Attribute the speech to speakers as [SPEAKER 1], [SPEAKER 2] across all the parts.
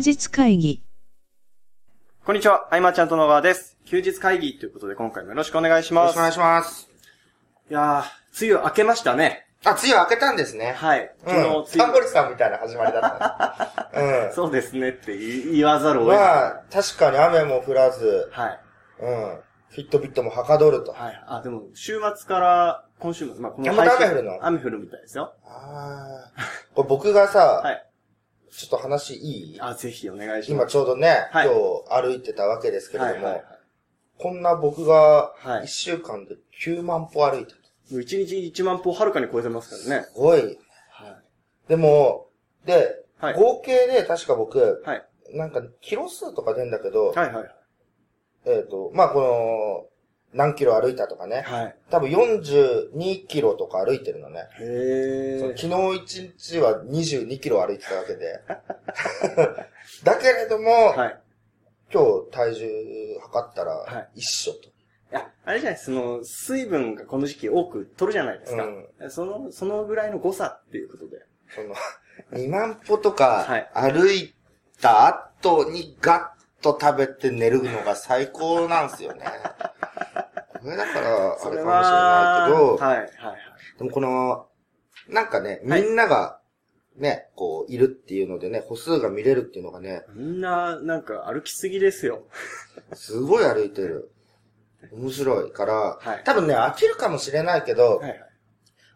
[SPEAKER 1] 日会議。
[SPEAKER 2] こんにちは、あいまちゃんと野川です。休日会議ということで今回もよろしくお願いします。
[SPEAKER 3] よろしくお願いします。
[SPEAKER 2] いやー、梅雨明けましたね。
[SPEAKER 3] あ、梅雨明けたんですね。
[SPEAKER 2] はい。
[SPEAKER 3] うん。
[SPEAKER 2] 昨日、
[SPEAKER 3] サンボ
[SPEAKER 2] 梅
[SPEAKER 3] リさんみたいな始まりだった。うん
[SPEAKER 2] 雨。そうですねって言言わざるを得ない。
[SPEAKER 3] まあ、確かに雨も降らず、
[SPEAKER 2] はい。
[SPEAKER 3] うん。フィットビットもはかどると。
[SPEAKER 2] はい。あ、でも、週末から、今週末、まあ、この
[SPEAKER 3] 雨降るの
[SPEAKER 2] 雨降るみたいですよ。
[SPEAKER 3] ああ。これ僕がさ、
[SPEAKER 2] はい。
[SPEAKER 3] ちょっと話いい？
[SPEAKER 2] あ、ぜひお願いします。
[SPEAKER 3] 今ちょうどね、
[SPEAKER 2] はい
[SPEAKER 3] 今日歩いてたわけですけれども、
[SPEAKER 2] はいはいはい。
[SPEAKER 3] こんな僕が
[SPEAKER 2] はい
[SPEAKER 3] 1週間で9万歩歩いたと。
[SPEAKER 2] もう1日1万歩はるかに超えてますからね。
[SPEAKER 3] すごい。
[SPEAKER 2] はい。
[SPEAKER 3] でも、で、
[SPEAKER 2] はい
[SPEAKER 3] 合計で確か僕、
[SPEAKER 2] はい。
[SPEAKER 3] なんか、キロ数とか出んだけど、
[SPEAKER 2] はいはい。
[SPEAKER 3] えっ、と、まあ、この、何キロ歩いたとかね。
[SPEAKER 2] はい。
[SPEAKER 3] 多分42キロとか歩いてるのね。
[SPEAKER 2] へー。
[SPEAKER 3] 昨日1日は22キロ歩いてたわけで。だけれども、
[SPEAKER 2] はい。
[SPEAKER 3] 今日体重測ったら
[SPEAKER 2] はい
[SPEAKER 3] 一緒と。
[SPEAKER 2] いや、あれじゃないその、水分がこの時期多く取るじゃないですか。
[SPEAKER 3] う
[SPEAKER 2] その、そのぐらいの誤差っていうことで。
[SPEAKER 3] その、2万歩とか
[SPEAKER 2] はい
[SPEAKER 3] 歩いた後にガッと食べて寝るのが最高なんですよね。これだから、あ
[SPEAKER 2] それ
[SPEAKER 3] れかもしれないけど、
[SPEAKER 2] はい、はい、はい。
[SPEAKER 3] でもこの、なんかね、
[SPEAKER 2] はい
[SPEAKER 3] みんなが、ね、こう、いるっていうのでね、歩数が見れるっていうのがね、
[SPEAKER 2] みんな、なんか歩きすぎですよ。
[SPEAKER 3] すごい歩いてる。面白いから、
[SPEAKER 2] はい
[SPEAKER 3] 多分ね、飽きるかもしれないけど、
[SPEAKER 2] はい、はい。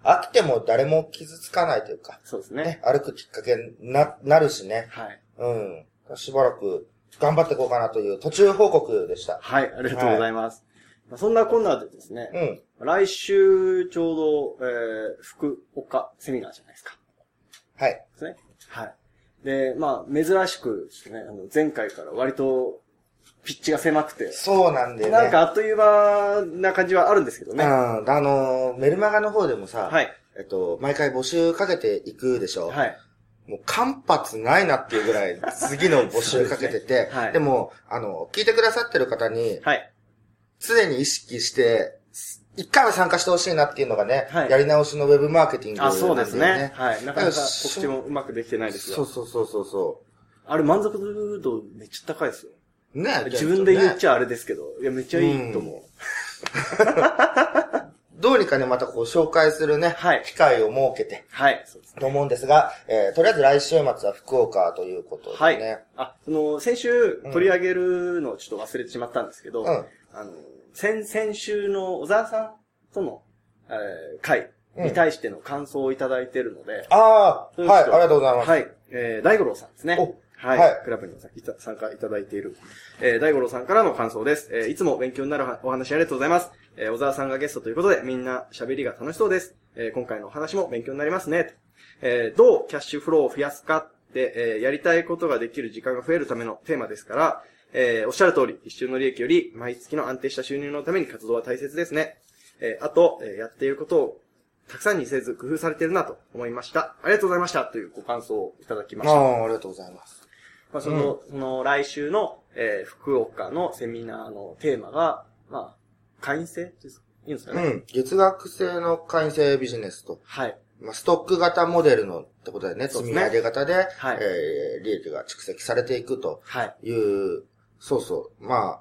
[SPEAKER 3] 飽きても誰も傷つかないというか、
[SPEAKER 2] そうですね。
[SPEAKER 3] ね、歩くきっかけにな、なるしね。
[SPEAKER 2] はい。
[SPEAKER 3] うん。しばらく頑張っていこうかなという途中報告でした。
[SPEAKER 2] はい、ありがとうございます。まあそんなこんなでですね、
[SPEAKER 3] うん。
[SPEAKER 2] 来週ちょうど、えー、福岡セミナーじゃないですか。
[SPEAKER 3] はい。
[SPEAKER 2] ですね。はい。で、まあ、珍しくですね、あの、前回から割と、ピッチが狭くて、
[SPEAKER 3] そうなんだよね。
[SPEAKER 2] なんかあっという間な感じはあるんですけどね。
[SPEAKER 3] うん。あの、メルマガの方でもさ、
[SPEAKER 2] はい。
[SPEAKER 3] えっと、毎回募集かけていくでしょ。
[SPEAKER 2] はい。
[SPEAKER 3] もう間髪ないなっていうぐらい、次の募集かけてて、
[SPEAKER 2] はい
[SPEAKER 3] でも、あの、聞いてくださってる方に、
[SPEAKER 2] はい。
[SPEAKER 3] 常に意識して、一回は参加してほしいなっていうのがね、
[SPEAKER 2] はい
[SPEAKER 3] やり直しのウェブマーケティングな
[SPEAKER 2] あ。そうですね。はい。なかなか告知もうまくできてないです
[SPEAKER 3] そう
[SPEAKER 2] が。
[SPEAKER 3] そうそうそうそ
[SPEAKER 2] あれ満足度めっちゃ高いですよ。
[SPEAKER 3] う。ね
[SPEAKER 2] 自分で言っち
[SPEAKER 3] ゃ
[SPEAKER 2] ゃあれですけど、いや、めっちゃいいと思う。
[SPEAKER 3] どうにかね、またこう紹介するね、
[SPEAKER 2] はい
[SPEAKER 3] 機会を設けて、
[SPEAKER 2] はい。そうですね。
[SPEAKER 3] と思うんですが、えーとりあえず来週末は福岡ということでね。
[SPEAKER 2] はい。あ、その、先週取り上げるのをちょっと忘れてしまったんですけど、
[SPEAKER 3] うん
[SPEAKER 2] あの、先、先週の小沢さんとの、えー会に対しての感想をいただいているので、
[SPEAKER 3] ああ、
[SPEAKER 2] そう
[SPEAKER 3] はい、ありがとうございます。
[SPEAKER 2] はい。えー、大五郎さんですね。
[SPEAKER 3] お
[SPEAKER 2] はい。
[SPEAKER 3] はい
[SPEAKER 2] クラブに参加いただいている、えー、大五郎さんからの感想です。えー、いつも勉強になるお話ありがとうございます。えー、小沢さんがゲストということで、みんな喋りが楽しそうです。えー、今回のお話も勉強になりますね。えー、どうキャッシュフローを増やすかって、えー、やりたいことができる時間が増えるためのテーマですから、えー、おっしゃる通り、一瞬の利益より、毎月の安定した収入のために活動は大切ですね。えー、あと、えー、やっていることを、たくさんにせず工夫されているなと思いました。ありがとうございました。というご感想をいただきました。
[SPEAKER 3] ああ、ありがとうございます。
[SPEAKER 2] まあ、その、その来週の、えー福岡のセミナーのテーマが、まあ、会員制ですか？いいんですかね、
[SPEAKER 3] うん。月額制の会員制ビジネスと、
[SPEAKER 2] はい。
[SPEAKER 3] まあ、ストック型モデルのってことでね、積み上げ型で、
[SPEAKER 2] はい
[SPEAKER 3] えー利益が蓄積されていくと
[SPEAKER 2] はい。
[SPEAKER 3] いう、そうそう、まあ、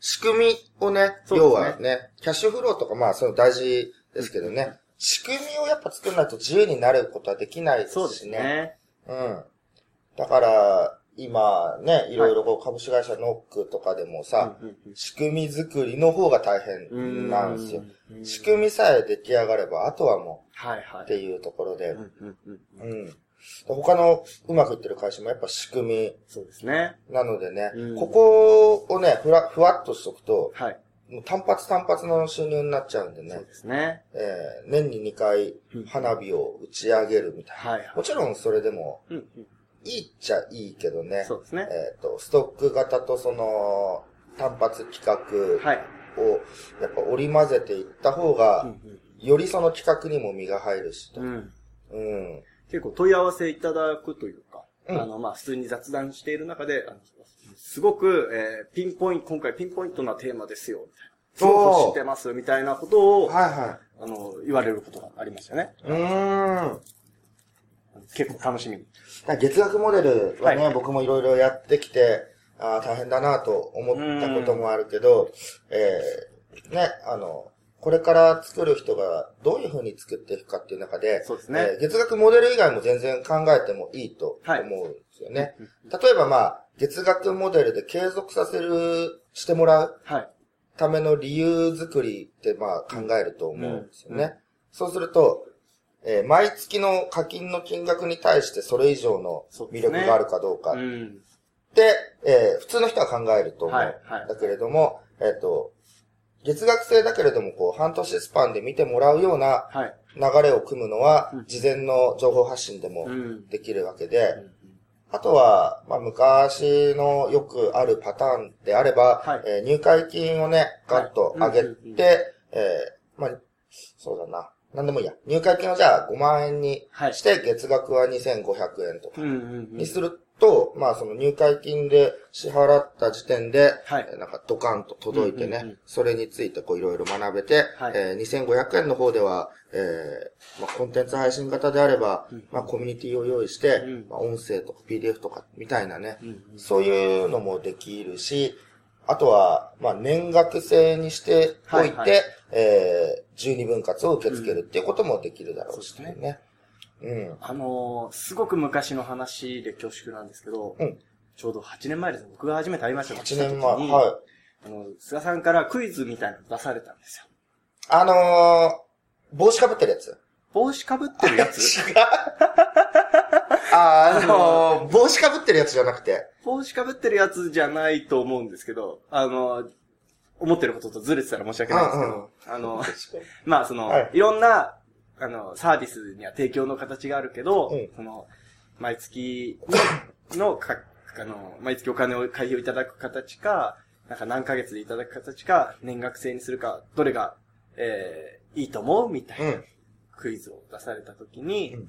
[SPEAKER 3] 仕組みをね、
[SPEAKER 2] ね
[SPEAKER 3] 要はね、キャッシュフローとかまあ、その大事ですけどね、仕組みをやっぱ作らないと自由になることはできないですしね。
[SPEAKER 2] そうですね。
[SPEAKER 3] うん。だから、今ね、いろいろこう株式会社ノックとかでもさ、仕組み作りの方が大変なんですよ。
[SPEAKER 2] うん
[SPEAKER 3] 仕組みさえ出来上がれば、あとはも
[SPEAKER 2] はいは
[SPEAKER 3] うって
[SPEAKER 2] い。
[SPEAKER 3] いうところで
[SPEAKER 2] う、ん。
[SPEAKER 3] 他のうまくいってる会社もやっぱ仕組
[SPEAKER 2] そうですね。
[SPEAKER 3] みなのでね、
[SPEAKER 2] うん
[SPEAKER 3] ここをね、ふら、ふわっとしとくと、
[SPEAKER 2] はい。
[SPEAKER 3] もう単発単発の収入になっちゃうんでね
[SPEAKER 2] そう、ですね。
[SPEAKER 3] えー年に2回花火を打ち上げるみたいな。
[SPEAKER 2] はいはい。
[SPEAKER 3] もちろんそれでも
[SPEAKER 2] うんうん
[SPEAKER 3] いいっちゃいいけどね、
[SPEAKER 2] そうですね。
[SPEAKER 3] えっ、と、ストック型とその単発企画
[SPEAKER 2] はい。
[SPEAKER 3] をやっぱ織り交ぜていった方が、
[SPEAKER 2] うん
[SPEAKER 3] よりその企画にも身が入るしと。
[SPEAKER 2] うん。うん
[SPEAKER 3] うん。
[SPEAKER 2] 結構問い合わせいただくというか、
[SPEAKER 3] うん
[SPEAKER 2] あの、まあ、普通に雑談している中で、すごく、えーピンポイント、今回ピンポイントなテーマですよ、みたいな。すごく欲してます、みたいなことを、
[SPEAKER 3] はいは
[SPEAKER 2] あの、言われることがありますよね。
[SPEAKER 3] い。うーん。
[SPEAKER 2] 結構楽しみ。
[SPEAKER 3] 月額モデルはね、
[SPEAKER 2] はい。
[SPEAKER 3] 僕もいろいろやってきて、あー大変だなと思ったこともあるけど、えー、ね、あの、これから作る人がどういう風に作っていくかっていう中で、
[SPEAKER 2] そうですね。
[SPEAKER 3] えー月額モデル以外も全然考えてもいいと思うんですよね。例えばまあ、月額モデルで継続させる、してもらう
[SPEAKER 2] はい。
[SPEAKER 3] ための理由作りってまあ考えると思うんですよね。
[SPEAKER 2] うん。う
[SPEAKER 3] そうすると、えー毎月の課金の金額に対してそれ以上の魅力があるかどうかっ
[SPEAKER 2] うん。
[SPEAKER 3] て、えー普通の人は考えると思う。
[SPEAKER 2] はいはい
[SPEAKER 3] だけれども、えっ、と、月額制だけれども、こう、半年スパンで見てもらうような
[SPEAKER 2] はい。
[SPEAKER 3] 流れを組むのは
[SPEAKER 2] うん、
[SPEAKER 3] 事前の情報発信でも
[SPEAKER 2] うん。
[SPEAKER 3] できるわけで、あとは、まあ、昔のよくあるパターンであれば、
[SPEAKER 2] はい
[SPEAKER 3] えー入会金をね、ガッと上げて、えーまあ、そうだな。なんでもいいや。入会金をじゃあ5万円に
[SPEAKER 2] はい。
[SPEAKER 3] して、月額は2500円とか。にすると、まあその入会金で支払った時点で、
[SPEAKER 2] はい。
[SPEAKER 3] えーなんかドカンと届いてね、それについてこういろいろ学べて、
[SPEAKER 2] はい。
[SPEAKER 3] えー2500円の方では、えーまあコンテンツ配信型であれば、
[SPEAKER 2] うん。
[SPEAKER 3] まあコミュニティを用意して、
[SPEAKER 2] うん。
[SPEAKER 3] まあ音声とか PDF とかみたいなね、そういうのもできるし、あとは、まあ、年額制にしておいて、
[SPEAKER 2] はいはい
[SPEAKER 3] えー、12分割を受け付けるっていうこともできるだろうし
[SPEAKER 2] そうです
[SPEAKER 3] ね。うん。
[SPEAKER 2] あのー、すごく昔の話で恐縮なんですけど、
[SPEAKER 3] うん
[SPEAKER 2] ちょうど8年前ですね。僕が初めて会いました
[SPEAKER 3] 8年前、
[SPEAKER 2] に
[SPEAKER 3] はい。
[SPEAKER 2] あの、菅さんからクイズみたいなの出されたんですよ。
[SPEAKER 3] あのー、帽子かぶってるやつ
[SPEAKER 2] 帽子かぶってるやつ？
[SPEAKER 3] 違う。あ、あのー、帽子かぶってるやつじゃなくて、
[SPEAKER 2] 帽子かぶってるやつじゃないと思うんですけど、あの、思ってることとずれてたら申し訳ないんですけど、
[SPEAKER 3] うんうん
[SPEAKER 2] あの、まあその、
[SPEAKER 3] はい。
[SPEAKER 2] い、ろんな、あの、サービスには提供の形があるけど、
[SPEAKER 3] うん。
[SPEAKER 2] その、毎月のか、あの、毎月お金を会費をいただく形か、なんか何ヶ月でいただく形か、年額制にするか、どれが、えー、いいと思うみたいうなん。クイズを出されたときに、
[SPEAKER 3] うん。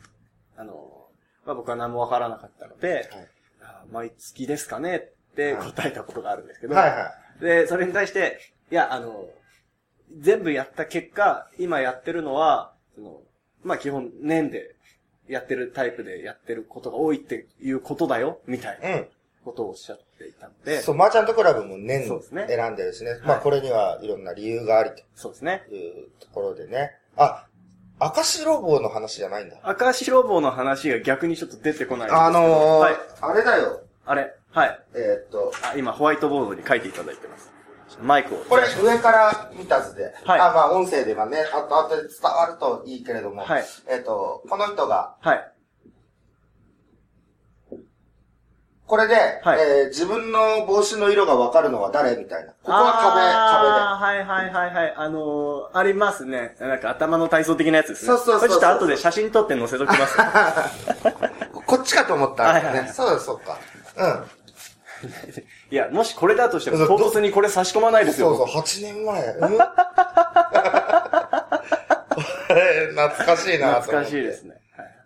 [SPEAKER 2] あの、まあ、僕は何もわからなかったので、あ毎月ですかね？って答えたことがあるんですけど、
[SPEAKER 3] はいは
[SPEAKER 2] で、それに対して、いや、あの、全部やった結果、今やってるのは、その、まあ、基本年でやってるタイプでやってることが多いっていうことだよ、みたい
[SPEAKER 3] い。
[SPEAKER 2] な
[SPEAKER 3] うん。
[SPEAKER 2] ことをおっしゃっていたので、
[SPEAKER 3] そう、マーチャントクラブも年
[SPEAKER 2] そうですね
[SPEAKER 3] 選んでるしね。まあ
[SPEAKER 2] はい
[SPEAKER 3] これにはいろんな理由があり
[SPEAKER 2] そうですね。
[SPEAKER 3] というところでね。あ、赤白棒の話じゃないんだ。
[SPEAKER 2] 赤白棒の話が逆にちょっと出てこない
[SPEAKER 3] あのー
[SPEAKER 2] はい。
[SPEAKER 3] あれだよ。
[SPEAKER 2] あれ？はい。
[SPEAKER 3] えーっと、
[SPEAKER 2] あ、今ホワイトボードに書いていただいてます。マイクを。
[SPEAKER 3] これ上から見た図で、
[SPEAKER 2] はい
[SPEAKER 3] あ、まあ音声ではね、あと後で伝わるといいけれども、
[SPEAKER 2] はい
[SPEAKER 3] えーっと、この人が、
[SPEAKER 2] はい。
[SPEAKER 3] これで、
[SPEAKER 2] はい
[SPEAKER 3] えー自分の帽子の色がわかるのは誰みたいな。ここは
[SPEAKER 2] あーはいはいはいはい。あのー、ありますね。なんか頭の体操的なやつですね。
[SPEAKER 3] そうそうそうそう
[SPEAKER 2] これちょっと後で写真撮って載せときます。
[SPEAKER 3] 壁。こっちかと思ったんだよね。
[SPEAKER 2] はいはいはい
[SPEAKER 3] そうだ、そうか。うん。
[SPEAKER 2] いや、もしこれだとしても、唐突にこれ差し込まないですよ。
[SPEAKER 3] そうそう、8年前。うん 懐かしいな。
[SPEAKER 2] 懐かしいですね。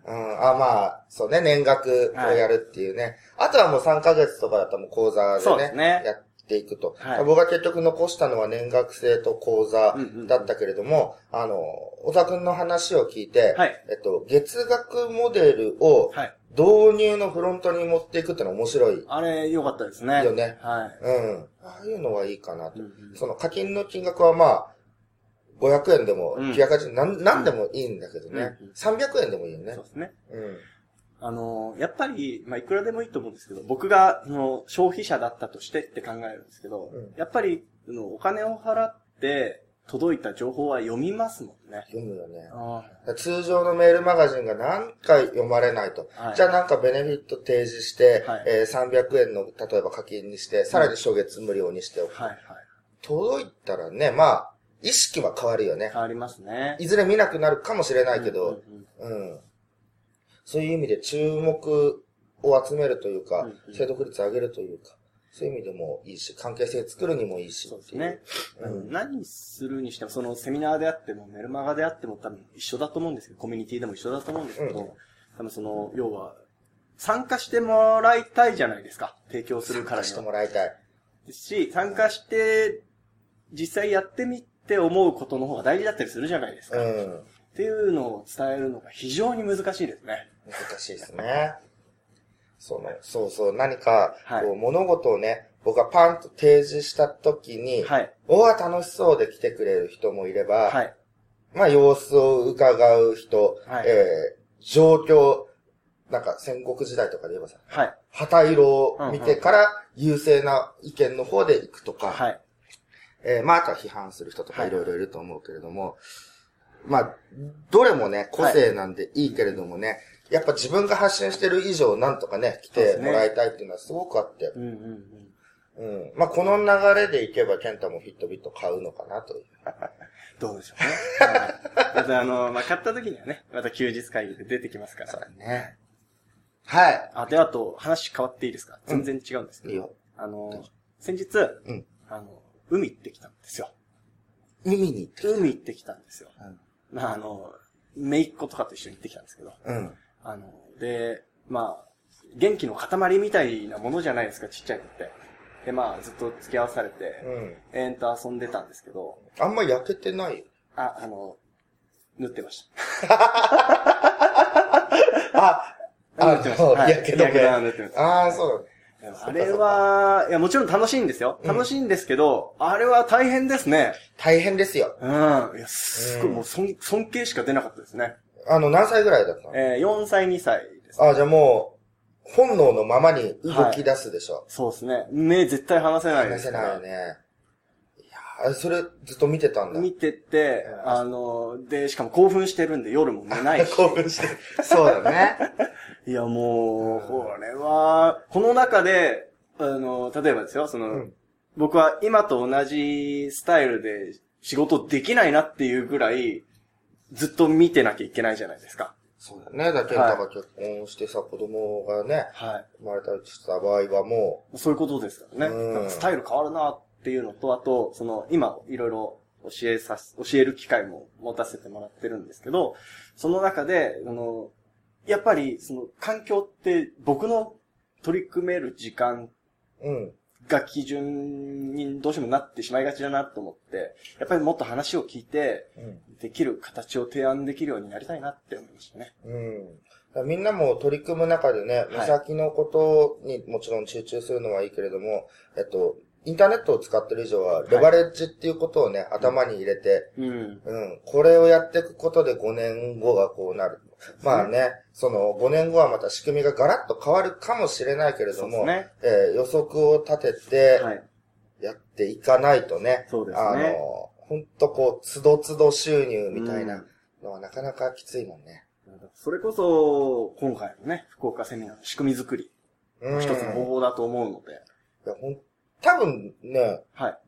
[SPEAKER 2] はい
[SPEAKER 3] うん、あ、まあ、そうね、年額をやるっていうね。あとはもう3ヶ月とかだったらもう講座でね、
[SPEAKER 2] ですね
[SPEAKER 3] やっていくと。
[SPEAKER 2] はい
[SPEAKER 3] 僕が結局残したのは年額制と講座
[SPEAKER 2] うんうんうん
[SPEAKER 3] だったけれども、あの、小田くんの話を聞いて、
[SPEAKER 2] はい
[SPEAKER 3] えっと、月額モデルを
[SPEAKER 2] はい。
[SPEAKER 3] 導入のフロントに持っていくってのは面白い。
[SPEAKER 2] あれ、良かったですね。
[SPEAKER 3] いいよね
[SPEAKER 2] はい。
[SPEAKER 3] うん。ああいうのはいいかなと。
[SPEAKER 2] うんうん
[SPEAKER 3] その課金の金額はまあ、500円でも
[SPEAKER 2] うん
[SPEAKER 3] 980円、なん、なんでもいいんだけどね。
[SPEAKER 2] うんうん
[SPEAKER 3] 300円でもいいよね
[SPEAKER 2] そう。ですね。
[SPEAKER 3] うん。
[SPEAKER 2] あのー、やっぱり、まあ、いくらでもいいと思うんですけど、僕が、その、消費者だったとしてって考えるんですけど、
[SPEAKER 3] うん
[SPEAKER 2] やっぱり、そのお金を払って、届いた情報は読みますもんね。
[SPEAKER 3] 読むよね。
[SPEAKER 2] あ
[SPEAKER 3] 通常のメールマガジンが何回読まれないと。
[SPEAKER 2] はい
[SPEAKER 3] じゃあなんかベネフィット提示して、
[SPEAKER 2] はい
[SPEAKER 3] えー300円の例えば課金にして、さらに初月無料にしておく。
[SPEAKER 2] はいはい。
[SPEAKER 3] 届いたらね、まあ、意識は変わるよね。
[SPEAKER 2] 変わりますね。
[SPEAKER 3] いずれ見なくなるかもしれないけど、
[SPEAKER 2] うんうん
[SPEAKER 3] うん。そういう意味で注目を集めるというか、
[SPEAKER 2] うんうん
[SPEAKER 3] 精読率上げるというか、そういう意味でもいいし、関係性作るにもいいし。
[SPEAKER 2] そうですね。
[SPEAKER 3] うん
[SPEAKER 2] うん何するにしても、そのセミナーであっても、メルマガであっても多分一緒だと思うんですけど、コミュニティでも一緒だと思うんですけど、
[SPEAKER 3] うん
[SPEAKER 2] 多分その、要は、参加してもらいたいじゃないですか。提供するからに
[SPEAKER 3] して
[SPEAKER 2] は。
[SPEAKER 3] もらいたい。
[SPEAKER 2] ですし、参加して、実際やってみて思うことの方が大事だったりするじゃないですか。っ
[SPEAKER 3] うん。
[SPEAKER 2] ていうのを伝えるのが非常に難しいですね。
[SPEAKER 3] 難しいですね。その、そうそう、何か、
[SPEAKER 2] はい
[SPEAKER 3] こう物事をね、僕がパンと提示した時に、
[SPEAKER 2] はい。
[SPEAKER 3] おわ、楽しそうで来てくれる人もいれば、
[SPEAKER 2] はい。
[SPEAKER 3] まあ、様子を伺う人、
[SPEAKER 2] はい
[SPEAKER 3] えー、状況、なんか戦国時代とかで言えばさ、
[SPEAKER 2] はい。
[SPEAKER 3] 旗色を見てから優勢な意見の方で行くとか、
[SPEAKER 2] はい。
[SPEAKER 3] えーまあ、あとは批判する人とか
[SPEAKER 2] はい
[SPEAKER 3] いろいろいると思うけれども、まあ、どれもね、個性なんでいいけれどもね、やっぱ自分が発信してる以上、なんとかね、来てもらいたいっていうのはすごくあって、
[SPEAKER 2] うんうんうん。
[SPEAKER 3] うん。まあ、この流れでいけば、ケンタもフィットビット買うのかなという。
[SPEAKER 2] どうでしょうね。はいまたあの、まあ、買った時にはね、また休日会議で出てきますから。
[SPEAKER 3] ね。はい。
[SPEAKER 2] あ、で、あと、話変わっていいですか？全然違うんですけど。
[SPEAKER 3] いいよ。
[SPEAKER 2] あの先日、
[SPEAKER 3] うん
[SPEAKER 2] あの、海行ってきたんですよ。
[SPEAKER 3] 海に行って。
[SPEAKER 2] 海行ってきたんですよ。
[SPEAKER 3] うん
[SPEAKER 2] まあ、あの、姪っ子とかと一緒に行ってきたんですけど。
[SPEAKER 3] うん。
[SPEAKER 2] あの、で、まあ、元気の塊みたいなものじゃないですか、ちっちゃい子って。で、まあ、ずっと付き合わされて、
[SPEAKER 3] うん。
[SPEAKER 2] えーんと遊んでたんですけど、
[SPEAKER 3] あんま焼けてない？よ。
[SPEAKER 2] あ、あの、塗ってまし
[SPEAKER 3] あ、
[SPEAKER 2] た。
[SPEAKER 3] あ
[SPEAKER 2] 塗ってました。
[SPEAKER 3] の
[SPEAKER 2] はい
[SPEAKER 3] やけどね
[SPEAKER 2] やけ塗ってました。
[SPEAKER 3] ああ、そう
[SPEAKER 2] でもあれは、いや、もちろん楽しいんですよ。
[SPEAKER 3] うん
[SPEAKER 2] 楽しいんですけど、あれは大変ですね。
[SPEAKER 3] 大変ですよ。
[SPEAKER 2] うん。いや、すごい、
[SPEAKER 3] うん
[SPEAKER 2] もう尊尊敬しか出なかったですね。
[SPEAKER 3] あの、何歳ぐらいだったの？
[SPEAKER 2] えー、4歳、2歳です、
[SPEAKER 3] あ、じゃあもう、本能のままに動き出すでしょ。
[SPEAKER 2] そうですね。目絶対離せない。
[SPEAKER 3] 話せないよね。いやーそれずっと見てたんだ。
[SPEAKER 2] 見てて、あの、で、しかも興奮してるんで夜も寝ないし。
[SPEAKER 3] 興奮してる。そうだね。
[SPEAKER 2] いや、もう、これは、この中で、あの、例えばですよ、その、
[SPEAKER 3] うん
[SPEAKER 2] 僕は今と同じスタイルで仕事できないなっていうぐらい、ずっと見てなきゃいけないじゃないですか。
[SPEAKER 3] そうだね。だけど、
[SPEAKER 2] はい
[SPEAKER 3] だから結婚してさ、子供がね、
[SPEAKER 2] は
[SPEAKER 3] 生まれたりした場合はも
[SPEAKER 2] い。そういうことですからね。
[SPEAKER 3] うん
[SPEAKER 2] スタイル変わるなっていうのと、あと、その、今、いろいろ教えさす、教える機会も持たせてもらってるんですけど、その中で、あの、やっぱり、その、環境って僕の取り組める時間
[SPEAKER 3] う、うん。
[SPEAKER 2] が基準にどうしてもなってしまいがちだなと思って、やっぱりもっと話を聞いて、
[SPEAKER 3] うん。
[SPEAKER 2] できる形を提案できるようになりたいなって思いましたね。
[SPEAKER 3] うん。みんなも取り組む中でね、
[SPEAKER 2] い
[SPEAKER 3] 目先のことにもちろん集中するのはいいけれども、えっと、インターネットを使ってる以上は、レバレッジっていうことをね、頭に入れて、
[SPEAKER 2] うん。
[SPEAKER 3] うん。これをやっていくことで5年後がこうなる。まあね、その5年後はまた仕組みがガラッと変わるかもしれないけれども、
[SPEAKER 2] ね。
[SPEAKER 3] えー予測を立てて
[SPEAKER 2] はい。
[SPEAKER 3] やっていかないとね、
[SPEAKER 2] そうですね
[SPEAKER 3] あの、ほんとこう、つどつど収入みたいなのはなかなかきついもんね。
[SPEAKER 2] それこそ、今回のね、福岡セミナーの仕組み作り、
[SPEAKER 3] うん。
[SPEAKER 2] 一つの方法だと思うので、
[SPEAKER 3] いやほん多分ね、
[SPEAKER 2] はい。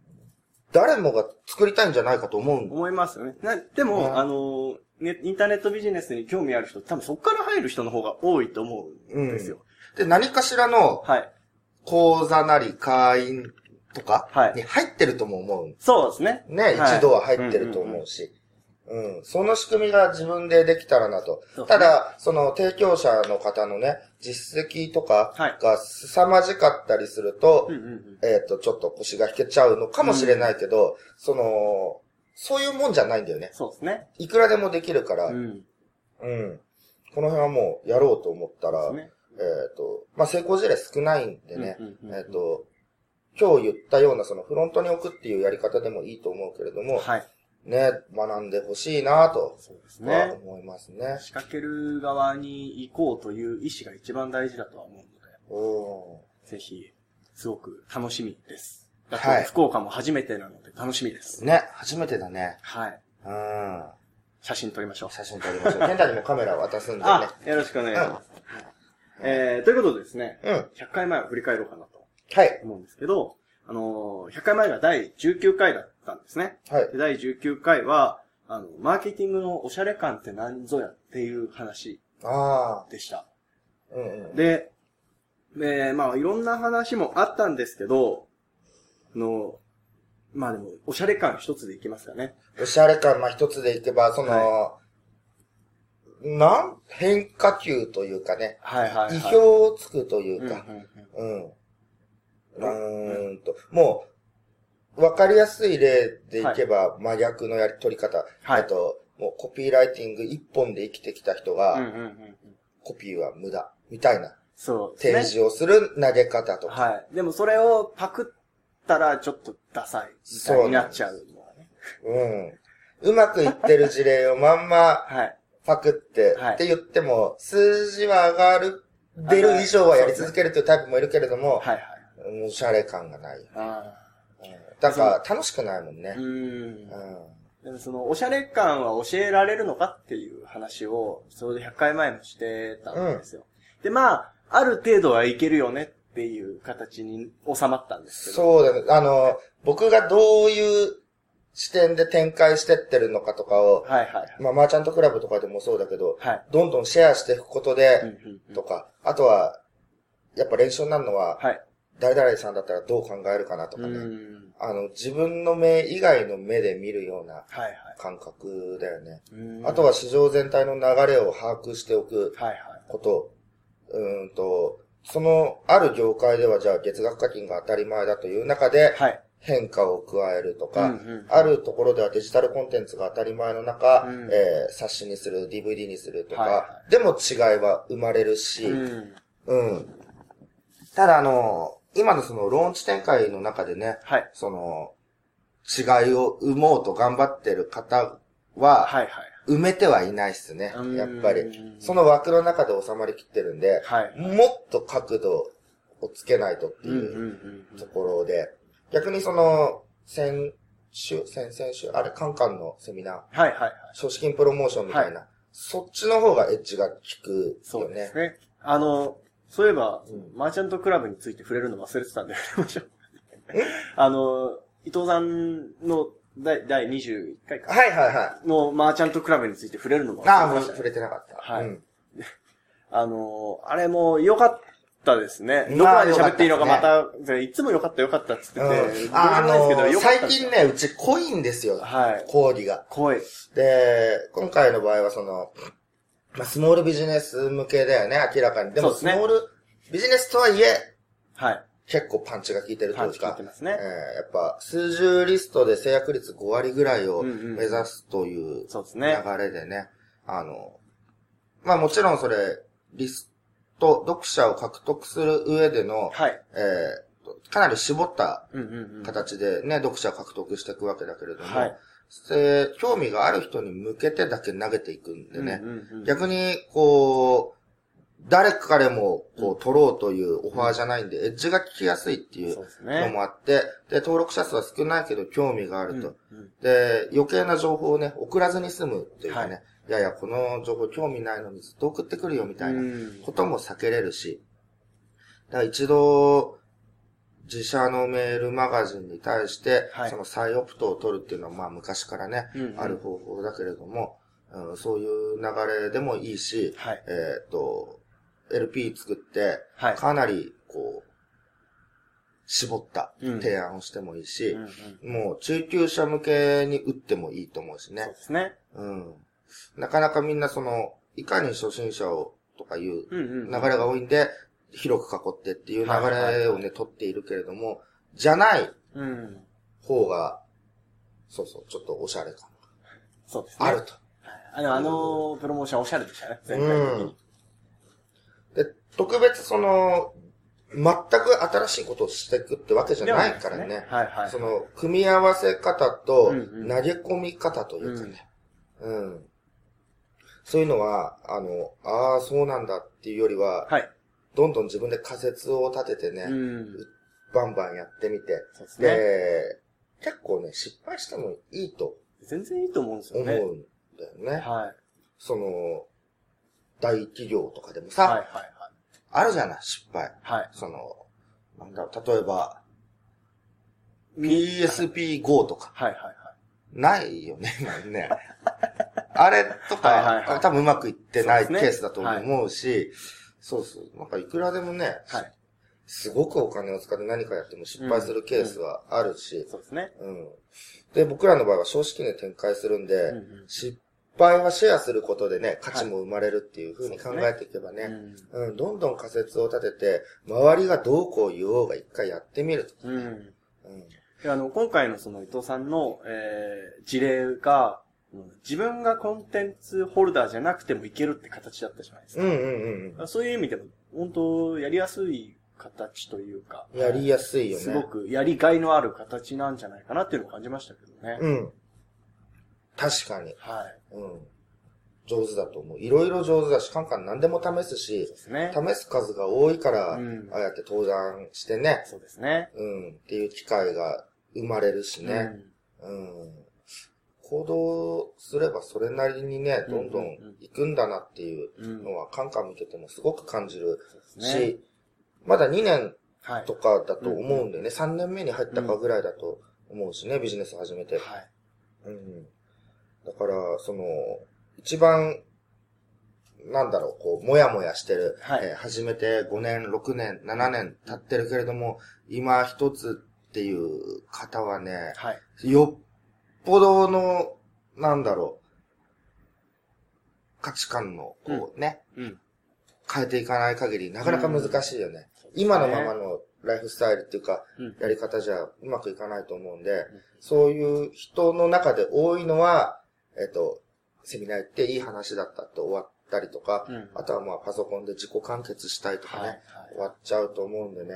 [SPEAKER 3] 誰もが作りたいんじゃないかと思う。
[SPEAKER 2] 思いますよね。なでも、
[SPEAKER 3] ね
[SPEAKER 2] あの、ね、インターネットビジネスに興味ある人、多分そこから入る人の方が多いと思うんですよ。
[SPEAKER 3] で、何かしらの
[SPEAKER 2] はい。
[SPEAKER 3] 講座なり会員とか
[SPEAKER 2] はい
[SPEAKER 3] に入ってるとも思う。
[SPEAKER 2] そうですね。
[SPEAKER 3] ね、
[SPEAKER 2] はい
[SPEAKER 3] 一度は入ってると思うし。うん。その仕組みが自分でできたらなと。
[SPEAKER 2] そう
[SPEAKER 3] ただ、その提供者の方のね、実績とか
[SPEAKER 2] はい
[SPEAKER 3] が凄まじかったりすると、
[SPEAKER 2] うんうんうん。
[SPEAKER 3] えっ、と、ちょっと腰が引けちゃうのかもしれないけど、その、そういうもんじゃないんだよね。
[SPEAKER 2] そうですね。
[SPEAKER 3] いくらでもできるから、
[SPEAKER 2] う
[SPEAKER 3] うん。
[SPEAKER 2] ん。
[SPEAKER 3] この辺はもうやろうと思ったら、
[SPEAKER 2] ね。
[SPEAKER 3] えっ、と、まあ、成功事例少ないんでね、
[SPEAKER 2] うんうんうんうん
[SPEAKER 3] えっ、と、今日言ったようなそのフロントに置くっていうやり方でもいいと思うけれども、
[SPEAKER 2] はい。
[SPEAKER 3] ね、学んでほしいなと
[SPEAKER 2] そうです
[SPEAKER 3] は
[SPEAKER 2] ね。
[SPEAKER 3] 思いますね。
[SPEAKER 2] 仕掛ける側に行こうという意志が一番大事だとは思うので、
[SPEAKER 3] お
[SPEAKER 2] ぜひ、すごく楽しみです。だ
[SPEAKER 3] はい
[SPEAKER 2] って福岡も初めてなので楽しみです。
[SPEAKER 3] ーね、初めてだね。
[SPEAKER 2] はい。
[SPEAKER 3] うん。
[SPEAKER 2] 写真撮りましょう。
[SPEAKER 3] 写真撮りましょう。ケンタにもカメラ渡すんでね。
[SPEAKER 2] あ、よろしくお願いします。えー、ということでですね、
[SPEAKER 3] うん。
[SPEAKER 2] 100回前を振り返ろうかなと
[SPEAKER 3] はい。
[SPEAKER 2] 思うんですけど、あのー、100回前が第19回だったんですね。
[SPEAKER 3] はい。
[SPEAKER 2] で第19回は、あの、マーケティングのおしゃれ感って何ぞやっていう話
[SPEAKER 3] ああ。
[SPEAKER 2] でした。
[SPEAKER 3] うんうん。
[SPEAKER 2] で、えー、まあいろんな話もあったんですけど、あの、まあでも、おしゃれ感一つでいきますかね。
[SPEAKER 3] おしゃれ感、まあ、一つでいけば、その、
[SPEAKER 2] は
[SPEAKER 3] なん変化球というかね、
[SPEAKER 2] はいはい、はい。
[SPEAKER 3] 意表をつくとい
[SPEAKER 2] うんうん
[SPEAKER 3] うか、うん。うーんと、もう、わかりやすい例でいけば、真逆のやり取り方。
[SPEAKER 2] はい
[SPEAKER 3] えっと、もうコピーライティング一本で生きてきた人が、
[SPEAKER 2] うんうんうんうん。
[SPEAKER 3] コピーは無駄。みたいな
[SPEAKER 2] そうね。
[SPEAKER 3] 提示をする投げ方とか。
[SPEAKER 2] はい。でもそれをパクったらちょっとダサいみたいになっちゃうね。
[SPEAKER 3] うん。うまくいってる事例をまんま
[SPEAKER 2] はい。
[SPEAKER 3] パクって、
[SPEAKER 2] はい
[SPEAKER 3] って言っても、数字は上がる、出る以上はやり続けるというタイプもいるけれども、
[SPEAKER 2] はいはい。
[SPEAKER 3] うんおしゃれ感がない。
[SPEAKER 2] あ
[SPEAKER 3] うんだから、楽しくないもんね
[SPEAKER 2] あ。う。ん。
[SPEAKER 3] うん。
[SPEAKER 2] でもその、おしゃれ感は教えられるのかっていう話を、それで100回前もしてたんですよ。で、まあ、ある程度はいけるよねっていう形に収まったんですけど。
[SPEAKER 3] そうだね。あの、僕がどういう視点で展開してってるのかとかを、
[SPEAKER 2] はいはいはい。
[SPEAKER 3] まあ、マーチャントクラブとかでもそうだけど、
[SPEAKER 2] はい。
[SPEAKER 3] どんどんシェアしていくことで、
[SPEAKER 2] うんうんうん
[SPEAKER 3] とか、あとは、やっぱ練習になるのは、
[SPEAKER 2] はい。
[SPEAKER 3] 誰々さんだったらどう考えるかなとかね。
[SPEAKER 2] うん。
[SPEAKER 3] あの、自分の目以外の目で見るような
[SPEAKER 2] はいはい。
[SPEAKER 3] 感覚だよね。
[SPEAKER 2] うん
[SPEAKER 3] あとは市場全体の流れを把握しておく
[SPEAKER 2] はいはい。
[SPEAKER 3] こと。うーんと、その、ある業界ではじゃあ月額課金が当たり前だという中で
[SPEAKER 2] はい。
[SPEAKER 3] 変化を加えるとか、
[SPEAKER 2] うんうん
[SPEAKER 3] あるところではデジタルコンテンツが当たり前の中、
[SPEAKER 2] うん
[SPEAKER 3] えー冊子にする、DVD にするとか、
[SPEAKER 2] はいは
[SPEAKER 3] でも違いは生まれるし、
[SPEAKER 2] うん。
[SPEAKER 3] うん。ただあの、今のそのローンチ展開の中でね、
[SPEAKER 2] はい。
[SPEAKER 3] その、違いを生もうと頑張ってる方は、
[SPEAKER 2] はいはい。
[SPEAKER 3] 埋めてはいないっすね
[SPEAKER 2] うん。
[SPEAKER 3] やっぱり。その枠の中で収まりきってるんで、
[SPEAKER 2] はい。
[SPEAKER 3] もっと角度をつけないとって
[SPEAKER 2] うんうん
[SPEAKER 3] いう
[SPEAKER 2] うん
[SPEAKER 3] ところで、逆にその、先週、先々週、あれ、カンカンのセミナー、
[SPEAKER 2] はいはいはい。
[SPEAKER 3] 少子金プロモーションみたいな、そっちの方がエッジが効くよね
[SPEAKER 2] そうです。ね。あの、そういえば、
[SPEAKER 3] うん
[SPEAKER 2] マーチャントクラブについて触れるの忘れてたんで、触れましょう。あの、伊藤さんの第第21回か。
[SPEAKER 3] はいはいはい。
[SPEAKER 2] のマーチャントクラブについて触れるのも
[SPEAKER 3] ああ、もう触れてなかった。
[SPEAKER 2] はい
[SPEAKER 3] うん
[SPEAKER 2] あの、あれも良かったですね。どこ
[SPEAKER 3] ま
[SPEAKER 2] で喋っていいのかま
[SPEAKER 3] 良
[SPEAKER 2] た、いつも良かった良かったっつってて、
[SPEAKER 3] うんあ
[SPEAKER 2] もないですけど、
[SPEAKER 3] の
[SPEAKER 2] 良かった
[SPEAKER 3] 最近ね、うち濃いんですよ。
[SPEAKER 2] はい。
[SPEAKER 3] 講義が。
[SPEAKER 2] 声。
[SPEAKER 3] で、今回の場合はその、まあ、スモールビジネス向けだよね、明らかに。でも、スモールビジネスとはいえ、
[SPEAKER 2] はい。
[SPEAKER 3] 結構パンチが効いてるというか
[SPEAKER 2] パンチ効いて、ますね
[SPEAKER 3] えー。やっぱ、数十リストで制約率5割ぐらいを
[SPEAKER 2] うんうん
[SPEAKER 3] 目指すという流
[SPEAKER 2] そうですね。
[SPEAKER 3] れでね、あの、まあもちろんそれ、リスト、読者を獲得する上での、
[SPEAKER 2] はい。
[SPEAKER 3] えーかなり絞った
[SPEAKER 2] うんうんうん。
[SPEAKER 3] 形でね、読者を獲得していくわけだけれども、
[SPEAKER 2] はい。
[SPEAKER 3] で興味がある人に向けてだけ投げていくんでね、
[SPEAKER 2] うんうんうん。
[SPEAKER 3] 逆に、こう、誰かでも、こう、取ろうというオファーじゃないんで、エッジが効きやすいっていうの
[SPEAKER 2] ね。
[SPEAKER 3] もあって、で、登録者数は少ないけど興味があると。で、余計な情報をね、送らずに済むというかね、
[SPEAKER 2] はい。
[SPEAKER 3] い、やいや、この情報興味ないのにずっと送ってくるよみたいな
[SPEAKER 2] うん
[SPEAKER 3] ことも避けれるし、だから一度、自社のメールマガジンに対して、
[SPEAKER 2] はい
[SPEAKER 3] その再オプトを取るっていうのは、まあ昔からね、
[SPEAKER 2] うんうん
[SPEAKER 3] ある方法だけれども、うん、そういう流れでもいいし、
[SPEAKER 2] はい。
[SPEAKER 3] えっ、と、LP 作って、
[SPEAKER 2] はい。
[SPEAKER 3] かなり、こう、絞った
[SPEAKER 2] うん
[SPEAKER 3] 提案をしてもいいし、
[SPEAKER 2] うんうん
[SPEAKER 3] もう中級者向けに打ってもいいと思うし
[SPEAKER 2] そう
[SPEAKER 3] ね
[SPEAKER 2] で。すね。
[SPEAKER 3] うん。なかなかみんなその、いかに初心者をとかいう
[SPEAKER 2] うんうん。
[SPEAKER 3] 流れが多いんで、広く囲ってっていう流れをね、取っているけれども、じゃない
[SPEAKER 2] うん。
[SPEAKER 3] 方が、そうそう、ちょっとおしゃれ感
[SPEAKER 2] そうですね。
[SPEAKER 3] があると。
[SPEAKER 2] あの、あのプロモーションおしゃれでしたね。全体的に。
[SPEAKER 3] で、特別その、全く新しいことをしていくってわけじゃないからね。
[SPEAKER 2] ではないはいはい。
[SPEAKER 3] その、組み合わせ方と
[SPEAKER 2] うんうん
[SPEAKER 3] 投げ込み方というかね。うん。そういうのは、あの、ああ、そうなんだっていうよりは、
[SPEAKER 2] はい。
[SPEAKER 3] どんどん自分で仮説を立ててね、
[SPEAKER 2] うん。
[SPEAKER 3] バンバンやってみて、
[SPEAKER 2] ですね。
[SPEAKER 3] で、結構ね、失敗してもいいと
[SPEAKER 2] 全然いいと思うんですよね。
[SPEAKER 3] 思うんだよね。
[SPEAKER 2] はい。
[SPEAKER 3] その、大企業とかでも
[SPEAKER 2] はい
[SPEAKER 3] さ、
[SPEAKER 2] はい
[SPEAKER 3] あるじゃない、失敗。
[SPEAKER 2] はい。はい。
[SPEAKER 3] その、なんだろう、例えば、PSP-GO とか、
[SPEAKER 2] はいはいはい。
[SPEAKER 3] ないよね、今ね。あれとか、
[SPEAKER 2] はいはいはい
[SPEAKER 3] 多分うまくいってないケースだと思うし、そうそう。なんかいくらでもね、
[SPEAKER 2] はい。
[SPEAKER 3] すごくお金を使って何かやっても失敗するケースはあるし、
[SPEAKER 2] そうですね。
[SPEAKER 3] うん。で、僕らの場合は少子期で展開するんで、
[SPEAKER 2] うんうん
[SPEAKER 3] 失敗はシェアすることでね、価値も生まれるっていう風に考えていけばね、
[SPEAKER 2] うん
[SPEAKER 3] うん、どんどん仮説を立てて、周りがどうこう言おうが一回やってみると。
[SPEAKER 2] うん。
[SPEAKER 3] うん。
[SPEAKER 2] であの、今回のその伊藤さんの、えー、事例が、うん自分がコンテンツホルダーじゃなくてもいけるって形だったじゃないですか。
[SPEAKER 3] うんうんうん
[SPEAKER 2] そういう意味でも、本当やりやすい形というか、
[SPEAKER 3] うん。やりやすいよね。
[SPEAKER 2] すごくやりがいのある形なんじゃないかなっていうのを感じましたけどね。
[SPEAKER 3] うん。確かに。
[SPEAKER 2] はい。
[SPEAKER 3] うん。上手だと思う。いろいろ上手だし、カンカン何でも試す
[SPEAKER 2] そう
[SPEAKER 3] し
[SPEAKER 2] で、すね。
[SPEAKER 3] 試す数が多いから、
[SPEAKER 2] うん
[SPEAKER 3] ああやって登壇してね、
[SPEAKER 2] そうですね。
[SPEAKER 3] うん、っていう機会が生まれるしね。うん。行動すればそれなりにね、どんどん行くんだなっていう。のは、カンカン見ててもすごく感じる。し、まだ2年
[SPEAKER 2] はい。
[SPEAKER 3] とかだと思うんでね、3年目に入ったかぐらいだと思うしね、ビジネス始めて。
[SPEAKER 2] はい。
[SPEAKER 3] うん。だから、その、一番、なんだろう、こう、もやもやしてる、
[SPEAKER 2] はい
[SPEAKER 3] えー始めて5年、6年、7年経ってるけれども、今一つっていう方はね、
[SPEAKER 2] はい。
[SPEAKER 3] よっぽどの、なんだろう、価値観の、こうね、
[SPEAKER 2] うん。
[SPEAKER 3] 変えていかない限り、なかなか難しいよね。
[SPEAKER 2] そうですね
[SPEAKER 3] 今のままのライフスタイルっていうか、
[SPEAKER 2] うん。
[SPEAKER 3] やり方じゃうまくいかないと思うんで、そういう人の中で多いのは、えっ、と、セミナー行っていい話だったって終わったりとか、
[SPEAKER 2] うん
[SPEAKER 3] あとはまあパソコンで自己完結したいとかね、
[SPEAKER 2] はい。はい。
[SPEAKER 3] 終わっちゃうと思うんでね、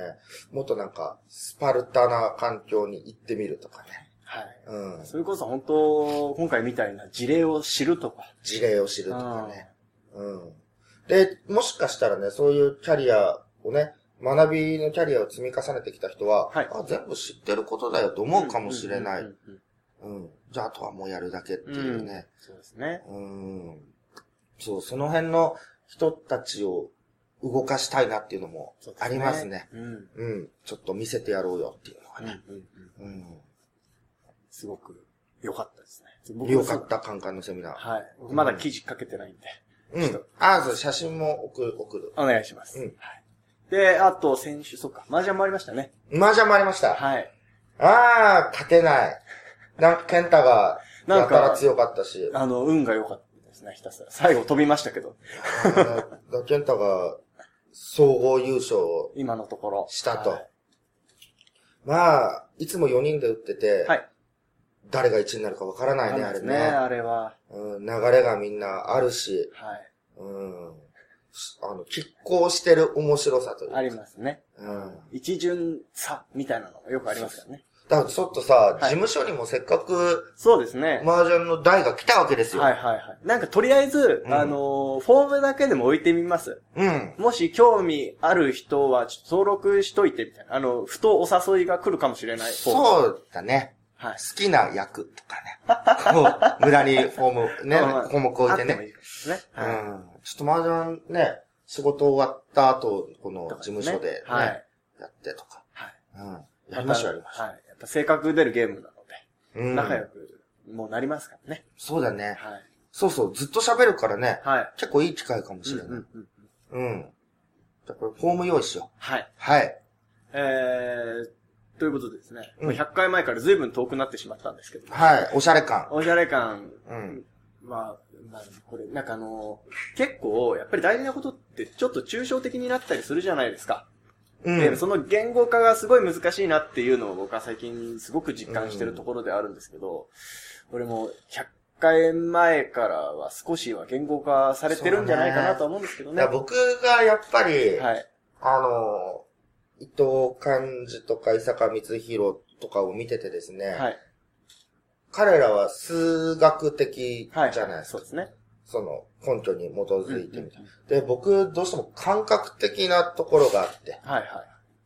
[SPEAKER 3] もっとなんか、スパルタな環境に行ってみるとかね、
[SPEAKER 2] はい。
[SPEAKER 3] うん。
[SPEAKER 2] それこそ本当、今回みたいな事例を知るとか。
[SPEAKER 3] 事例を知るとかね。うん。で、もしかしたらね、そういうキャリアをね、学びのキャリアを積み重ねてきた人は、
[SPEAKER 2] はい
[SPEAKER 3] あ、全部知ってることだよと思うかもしれない。
[SPEAKER 2] う
[SPEAKER 3] うん
[SPEAKER 2] うん
[SPEAKER 3] じゃあ、あとはもうやるだけって
[SPEAKER 2] うんうん。
[SPEAKER 3] いうね。
[SPEAKER 2] そうですね。
[SPEAKER 3] うん。そう、その辺の人たちを動かしたいなっていうのも
[SPEAKER 2] そうです
[SPEAKER 3] ありますね。。
[SPEAKER 2] うん。
[SPEAKER 3] うん。ちょっと見せてやろうよっていうのが
[SPEAKER 2] うん。う
[SPEAKER 3] ね。
[SPEAKER 2] ん。うん
[SPEAKER 3] うん。
[SPEAKER 2] すごく良かったですね。僕
[SPEAKER 3] よかった、カンカンのセミナー。
[SPEAKER 2] はい。僕まだ記事書けてないんで。
[SPEAKER 3] うん。ああ、そう、写真も送る、送る。
[SPEAKER 2] お願いします。
[SPEAKER 3] うん
[SPEAKER 2] はい。で、あと、先週、そっか、麻雀もありましたね。
[SPEAKER 3] 麻雀もありました。
[SPEAKER 2] はい。
[SPEAKER 3] ああ、勝てない。なんか、ケンタが、
[SPEAKER 2] なんか
[SPEAKER 3] 強かったし。
[SPEAKER 2] あの、運が良かったですね、ひたすら。最後飛びましたけど、
[SPEAKER 3] あのケンタが、総合優勝を
[SPEAKER 2] 今のところ。
[SPEAKER 3] したと
[SPEAKER 2] はい。
[SPEAKER 3] まあ、いつも4人で打ってて、
[SPEAKER 2] はい。
[SPEAKER 3] 誰が1になるかわからないね、あれ
[SPEAKER 2] ね、
[SPEAKER 3] ね。
[SPEAKER 2] あれは。
[SPEAKER 3] うん、流れがみんなあるし、
[SPEAKER 2] はい。
[SPEAKER 3] うん。あの、拮抗してる面白さというか。
[SPEAKER 2] ありますね。
[SPEAKER 3] うん。
[SPEAKER 2] 一巡差みたいなのがよくありますからね。
[SPEAKER 3] だからちょっとさ、
[SPEAKER 2] い
[SPEAKER 3] 事務所にもせっかく、
[SPEAKER 2] そうですね。
[SPEAKER 3] 麻雀の台が来たわけですよ。
[SPEAKER 2] はいはいはい。なんかとりあえず、
[SPEAKER 3] うん
[SPEAKER 2] あのーフォームだけでも置いてみます。
[SPEAKER 3] うん。
[SPEAKER 2] もし興味ある人は、ちょっと登録しといてみたいな。あの、ふとお誘いが来るかもしれない。う。
[SPEAKER 3] そうだね。
[SPEAKER 2] はい。
[SPEAKER 3] 好きな役とかね。無駄にフォーム、ね、項目置いてね。
[SPEAKER 2] あってもいいですね。
[SPEAKER 3] う
[SPEAKER 2] はい。
[SPEAKER 3] ん。ちょっと麻雀ね、仕事終わった後、この事務所で、ね、
[SPEAKER 2] はい。
[SPEAKER 3] やってとか。
[SPEAKER 2] はい。
[SPEAKER 3] うん。やりましょう、やりまし。
[SPEAKER 2] やっぱ性格出るゲームなので、
[SPEAKER 3] うん。
[SPEAKER 2] 仲良くもうなりますからね。
[SPEAKER 3] そうだね。
[SPEAKER 2] はい。
[SPEAKER 3] そうそう、ずっと喋るからね、
[SPEAKER 2] はい。
[SPEAKER 3] 結構いい機会かもしれない。
[SPEAKER 2] うんうんうん
[SPEAKER 3] うん。じゃあこれ、フォーム用意しよう。
[SPEAKER 2] はい。
[SPEAKER 3] はい。
[SPEAKER 2] えー、ということでですね、
[SPEAKER 3] うん
[SPEAKER 2] もう100回前から随分遠くなってしまったんですけど、
[SPEAKER 3] はい。おしゃれ感。
[SPEAKER 2] おしゃれ感
[SPEAKER 3] うん。
[SPEAKER 2] は、まあ、これ、なんかあの、結構、やっぱり大事なことってちょっと抽象的になったりするじゃないですか。
[SPEAKER 3] うん。
[SPEAKER 2] で、その言語化がすごい難しいなっていうのを僕は最近すごく実感してるところであるんですけど、俺も100回前からは少しは言語化されてるんじゃないかなとは思うんですけどね。
[SPEAKER 3] だから僕がやっぱり、
[SPEAKER 2] はい。
[SPEAKER 3] あの、伊藤寛治とか伊坂光弘とかを見ててですね、
[SPEAKER 2] はい。
[SPEAKER 3] 彼らは数学的じゃ
[SPEAKER 2] はい。
[SPEAKER 3] ないですか。
[SPEAKER 2] そうですね。
[SPEAKER 3] その根拠に基づいてみたい
[SPEAKER 2] うんうん
[SPEAKER 3] で、僕、どうしても感覚的なところがあって、
[SPEAKER 2] はいはい。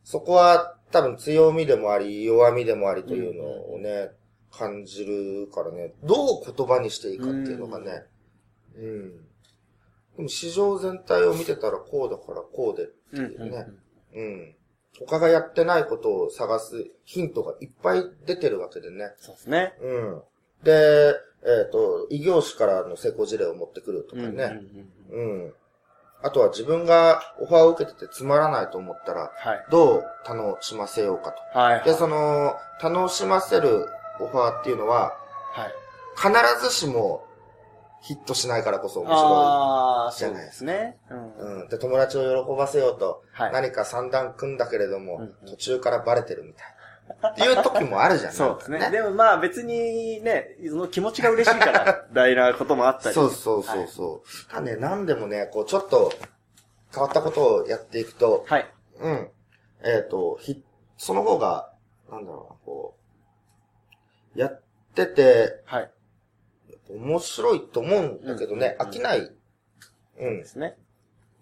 [SPEAKER 3] そこは多分強みでもあり、弱みでもありというのをね、感じるからね、どう言葉にしていいかっていうのがね、うん。でも市場全体を見てたらこうだからこうでって
[SPEAKER 2] うん
[SPEAKER 3] いうね、
[SPEAKER 2] うんうん
[SPEAKER 3] うん。他がやってないことを探すヒントがいっぱい出てるわけでね。
[SPEAKER 2] そうですね。
[SPEAKER 3] うん。で、えっ、と、異業種からの成功事例を持ってくるとかね。
[SPEAKER 2] うんうんうん
[SPEAKER 3] うん。あとは自分がオファーを受けててつまらないと思ったら、
[SPEAKER 2] はい。
[SPEAKER 3] どう楽しませようかと。
[SPEAKER 2] はい。
[SPEAKER 3] で、その、楽しませるオファーっていうのは、
[SPEAKER 2] はい。
[SPEAKER 3] 必ずしもヒットしないからこそ面白
[SPEAKER 2] ああ、
[SPEAKER 3] じゃない
[SPEAKER 2] そうですね。うん。
[SPEAKER 3] い。うん。で、友達を喜ばせようと、
[SPEAKER 2] はい。
[SPEAKER 3] 何か三段組んだけれども、途中からバレてるみたいっていう時もあるじゃん。
[SPEAKER 2] そうですね。でもまあ別にね、その気持ちが嬉しいから、大なこともあったり。
[SPEAKER 3] そうそうそうそう。ただね、何でもね、こう、ちょっと変わったことをやっていくと、
[SPEAKER 2] はい。
[SPEAKER 3] うん。えっ、と、ひ、その方が、なんだろうな、こう、やってて、
[SPEAKER 2] はい。
[SPEAKER 3] 面白いと思うんだけどね、
[SPEAKER 2] うん
[SPEAKER 3] 飽きない。うん
[SPEAKER 2] で。すね。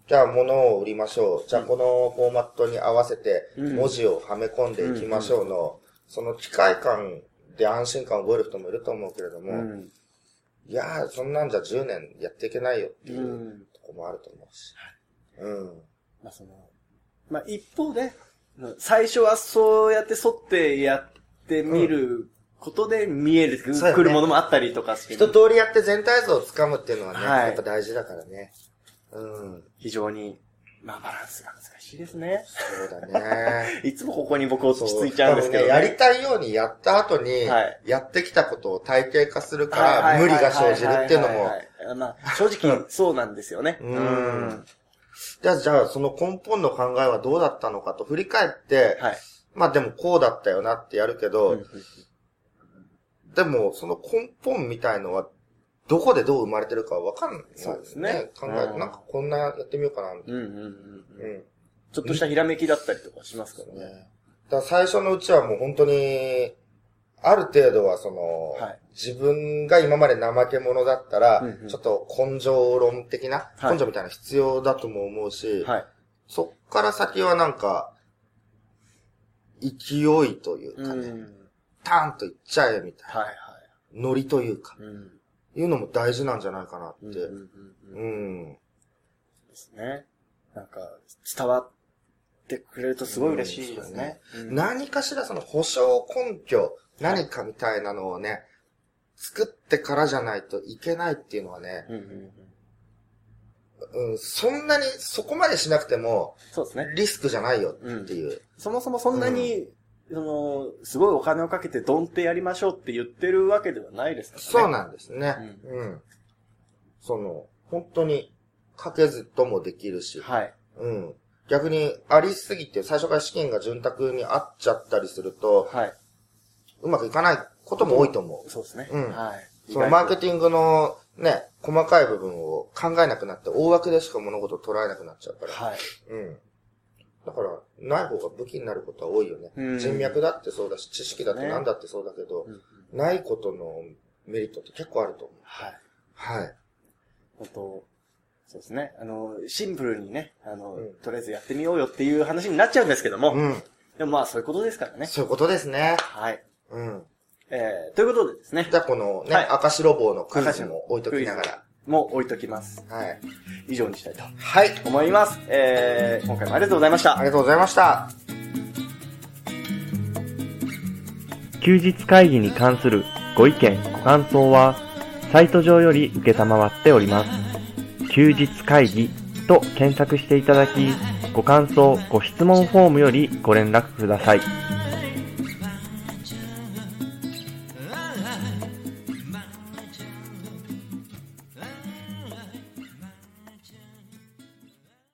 [SPEAKER 3] じゃあ物を売りましょう。じゃあこのフォーマットに合わせて
[SPEAKER 2] うん
[SPEAKER 3] 文字をはめ込んでいきましょうの、その機械感で安心感を覚える人もいると思うけれども、
[SPEAKER 2] うん。
[SPEAKER 3] いやー、そんなんじゃ10年やっていけないよって
[SPEAKER 2] う。
[SPEAKER 3] いうんとこもあると思うし。うん。
[SPEAKER 2] まあその、まあ一方で、最初はそうやって沿ってやってみることで見える、
[SPEAKER 3] ね
[SPEAKER 2] くるものもあったりとかして、
[SPEAKER 3] 一通りやって全体像をつかむっていうのはね、
[SPEAKER 2] はい
[SPEAKER 3] やっぱ大事だからね。うん。
[SPEAKER 2] 非常に、まあバランスが難しいですね。
[SPEAKER 3] そうだね。
[SPEAKER 2] いつもここに僕落ち着いちゃうんですけど、
[SPEAKER 3] 多分ね。やりたいようにやった後に、
[SPEAKER 2] はい
[SPEAKER 3] やってきたことを体系化するから、無理が生じるっていうのも
[SPEAKER 2] まあ正直そうなんですよね。
[SPEAKER 3] うんじゃあ、じゃあ、その根本の考えはどうだったのかと振り返って、
[SPEAKER 2] はい。
[SPEAKER 3] まあでもこうだったよなってやるけど、
[SPEAKER 2] うんうん
[SPEAKER 3] でもその根本みたいのは、どこでどう生まれてるかわかんない、
[SPEAKER 2] そうですね
[SPEAKER 3] 考えて、
[SPEAKER 2] うん
[SPEAKER 3] なんかこんなやってみようかな、みたい
[SPEAKER 2] うんうんうん
[SPEAKER 3] な。
[SPEAKER 2] う。
[SPEAKER 3] うんん。
[SPEAKER 2] ちょっとしたひらめきだったりとかしますからね。
[SPEAKER 3] ね。だ最初のうちはもう本当に、ある程度はその、
[SPEAKER 2] はい
[SPEAKER 3] 自分が今まで怠け者だったら、
[SPEAKER 2] うんうん
[SPEAKER 3] ちょっと根性論的な、
[SPEAKER 2] はい
[SPEAKER 3] 根性みたいな必要だとも思うし、
[SPEAKER 2] はい。
[SPEAKER 3] そっから先はなんか、勢いという
[SPEAKER 2] うん。
[SPEAKER 3] かね、
[SPEAKER 2] はい
[SPEAKER 3] ターンといっちゃえみたいな、
[SPEAKER 2] はい。
[SPEAKER 3] ノリというか、
[SPEAKER 2] うん。
[SPEAKER 3] いうのも大事なんじゃないかなって。
[SPEAKER 2] うんうんうんうん
[SPEAKER 3] うん。
[SPEAKER 2] ですね。なんか、伝わってくれるとすごい嬉しいですね。うん
[SPEAKER 3] 何かしらその保証根拠、何かみたいなのをね、作ってからじゃないといけないっていうのはね、
[SPEAKER 2] うんうんうん
[SPEAKER 3] うん、そんなに、そこまでしなくても、
[SPEAKER 2] そうですね。
[SPEAKER 3] リスクじゃないよっていう。
[SPEAKER 2] そもそもそんなに、その、すごいお金をかけてドンってやりましょうって言ってるわけではないですからね。
[SPEAKER 3] そうなんですね。うん。その、本当に、かけずともできるし、
[SPEAKER 2] はい。
[SPEAKER 3] うん。逆に、ありすぎて、最初から資金が潤沢にあっちゃったりすると、
[SPEAKER 2] はい。
[SPEAKER 3] うまくいかないことも多いと思う。
[SPEAKER 2] そうですね。
[SPEAKER 3] うん
[SPEAKER 2] はい。
[SPEAKER 3] そのマーケ
[SPEAKER 2] ィ
[SPEAKER 3] ティングのね、細かい部分を考えなくなって、大枠でしか物事を捉えなくなっちゃうから。
[SPEAKER 2] はい。
[SPEAKER 3] うん。だから、ない方が武器になることは多いよね。
[SPEAKER 2] うん
[SPEAKER 3] 人脈だってそうだし、知識だって
[SPEAKER 2] ね
[SPEAKER 3] 何だってそうだけど、
[SPEAKER 2] うんうん
[SPEAKER 3] ないことのメリットって結構あると思う。
[SPEAKER 2] はい。
[SPEAKER 3] はい。
[SPEAKER 2] 本当そうですね。あの、シンプルにね、あの、
[SPEAKER 3] うん
[SPEAKER 2] とりあえずやってみようよっていう話になっちゃうんですけども、
[SPEAKER 3] うん。
[SPEAKER 2] でもまあそういうことですからね。
[SPEAKER 3] そういうことですね。
[SPEAKER 2] はい。
[SPEAKER 3] うん。
[SPEAKER 2] えー、ということでですね
[SPEAKER 3] じ、ゃあこのね、
[SPEAKER 2] はい
[SPEAKER 3] 赤白棒のクイズも置いときながら。
[SPEAKER 2] もう置いときます。
[SPEAKER 3] はい。
[SPEAKER 2] 以上にしたいと
[SPEAKER 3] はい。
[SPEAKER 2] 思います。えー、今回もありがとうございました
[SPEAKER 3] あ。りがとうございました。
[SPEAKER 1] 休日会議に関するご意見、ご感想は、サイト上より受けたまわっております。休日会議と検索していただき、ご感想、ご質問フォームよりご連絡ください。